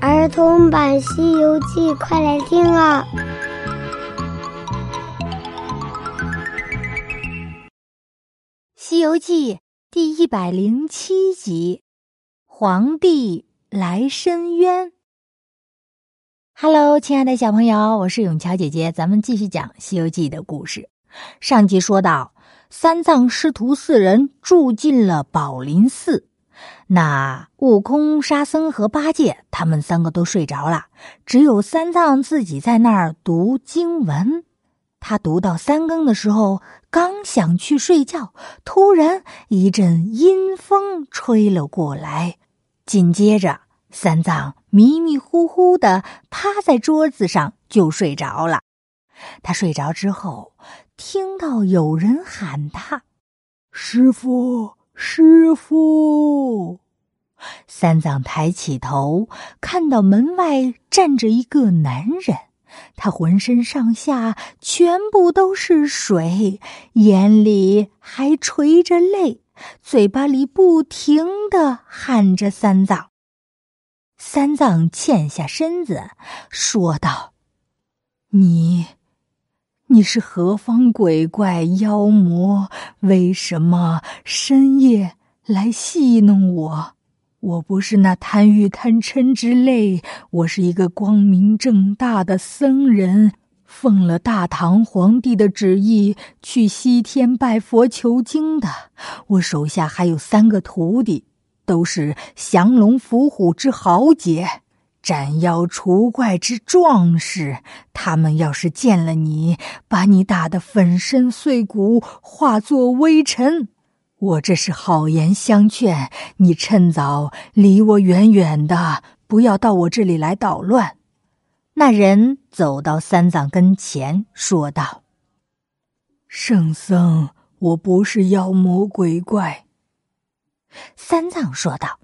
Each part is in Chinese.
儿童版《西游记》，快来听啊！《西游记》第一百零七集：皇帝来申冤。Hello，亲爱的小朋友，我是永桥姐姐，咱们继续讲《西游记》的故事。上集说到，三藏师徒四人住进了宝林寺。那悟空、沙僧和八戒他们三个都睡着了，只有三藏自己在那儿读经文。他读到三更的时候，刚想去睡觉，突然一阵阴风吹了过来，紧接着三藏迷迷糊糊的趴在桌子上就睡着了。他睡着之后，听到有人喊他：“师傅。”师傅，三藏抬起头，看到门外站着一个男人，他浑身上下全部都是水，眼里还垂着泪，嘴巴里不停的喊着三藏。三藏欠下身子，说道：“你。”你是何方鬼怪妖魔？为什么深夜来戏弄我？我不是那贪欲贪嗔之类，我是一个光明正大的僧人，奉了大唐皇帝的旨意去西天拜佛求经的。我手下还有三个徒弟，都是降龙伏虎之豪杰。斩妖除怪之壮士，他们要是见了你，把你打得粉身碎骨，化作微尘。我这是好言相劝，你趁早离我远远的，不要到我这里来捣乱。那人走到三藏跟前，说道：“圣僧，我不是妖魔鬼怪。”三藏说道。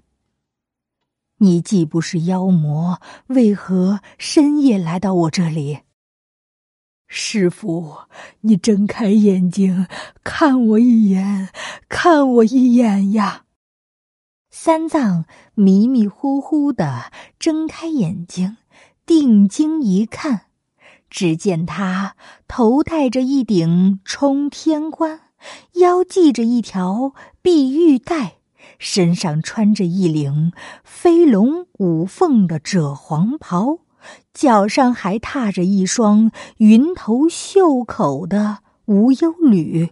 你既不是妖魔，为何深夜来到我这里？师傅，你睁开眼睛看我一眼，看我一眼呀！三藏迷迷糊糊的睁开眼睛，定睛一看，只见他头戴着一顶冲天冠，腰系着一条碧玉带。身上穿着一领飞龙舞凤的赭黄袍，脚上还踏着一双云头绣口的无忧履，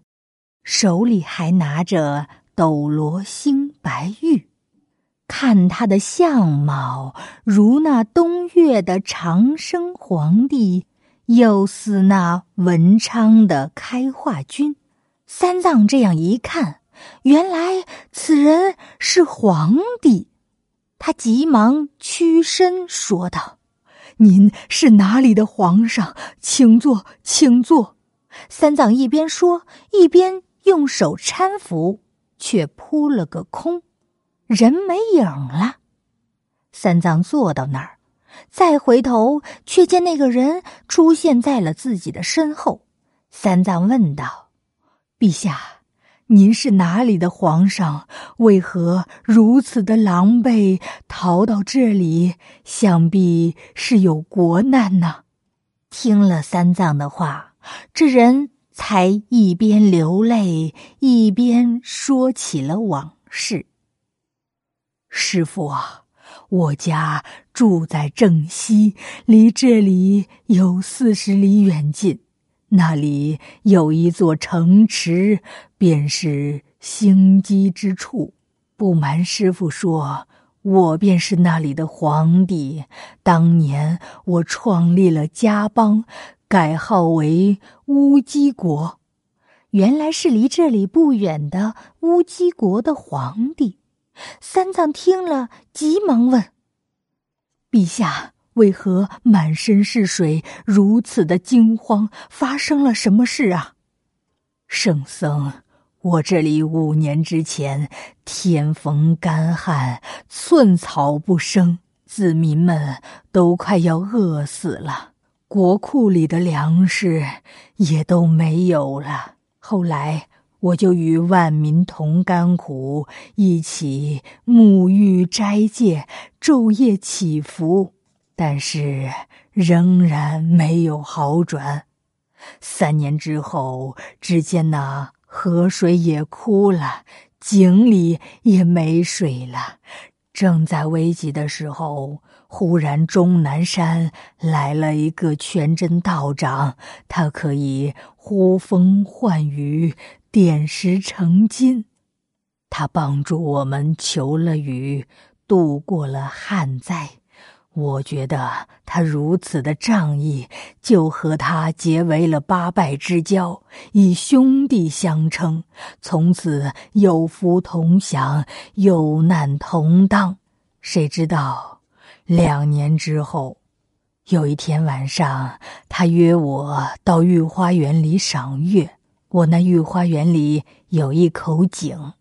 手里还拿着斗罗星白玉。看他的相貌，如那东岳的长生皇帝，又似那文昌的开化君。三藏这样一看。原来此人是皇帝，他急忙屈身说道：“您是哪里的皇上？请坐，请坐。”三藏一边说，一边用手搀扶，却扑了个空，人没影了。三藏坐到那儿，再回头，却见那个人出现在了自己的身后。三藏问道：“陛下。”您是哪里的皇上？为何如此的狼狈，逃到这里？想必是有国难呐！听了三藏的话，这人才一边流泪，一边说起了往事。师傅啊，我家住在正西，离这里有四十里远近。那里有一座城池，便是兴基之处。不瞒师傅说，我便是那里的皇帝。当年我创立了家邦，改号为乌鸡国。原来是离这里不远的乌鸡国的皇帝。三藏听了，急忙问：“陛下。”为何满身是水，如此的惊慌？发生了什么事啊？圣僧，我这里五年之前天逢干旱，寸草不生，子民们都快要饿死了，国库里的粮食也都没有了。后来我就与万民同甘苦，一起沐浴斋戒，昼夜祈福，但是仍然没有好转。三年之后，只见那河水也枯了，井里也没水了。正在危急的时候，忽然终南山来了一个全真道长，他可以呼风唤雨。点石成金，他帮助我们求了雨，度过了旱灾。我觉得他如此的仗义，就和他结为了八拜之交，以兄弟相称，从此有福同享，有难同当。谁知道，两年之后，有一天晚上，他约我到御花园里赏月。我那御花园里有一口井，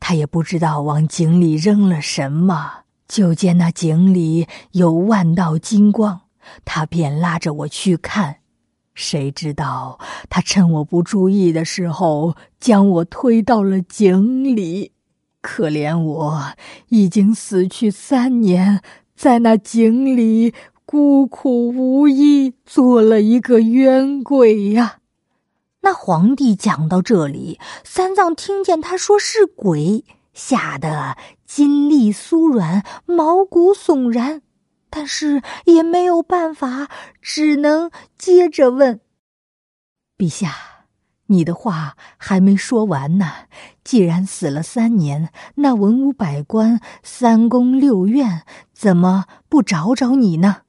他也不知道往井里扔了什么，就见那井里有万道金光，他便拉着我去看。谁知道他趁我不注意的时候，将我推到了井里。可怜我已经死去三年，在那井里孤苦无依，做了一个冤鬼呀。那皇帝讲到这里，三藏听见他说是鬼，吓得筋力酥软，毛骨悚然，但是也没有办法，只能接着问：“陛下，你的话还没说完呢。既然死了三年，那文武百官、三宫六院怎么不找找你呢？”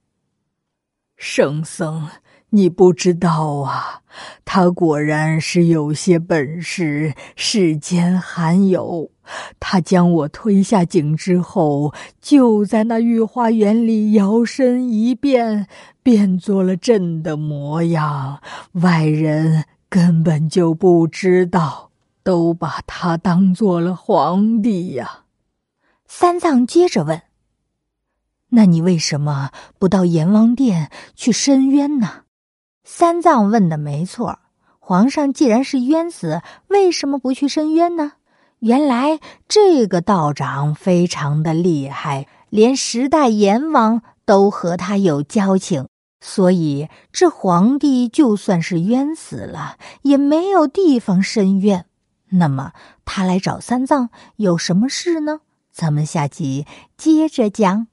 圣僧。你不知道啊，他果然是有些本事，世间罕有。他将我推下井之后，就在那御花园里摇身一变，变作了朕的模样。外人根本就不知道，都把他当做了皇帝呀。三藏接着问：“那你为什么不到阎王殿去申冤呢？”三藏问的没错，皇上既然是冤死，为什么不去申冤呢？原来这个道长非常的厉害，连十代阎王都和他有交情，所以这皇帝就算是冤死了，也没有地方申冤。那么他来找三藏有什么事呢？咱们下集接着讲。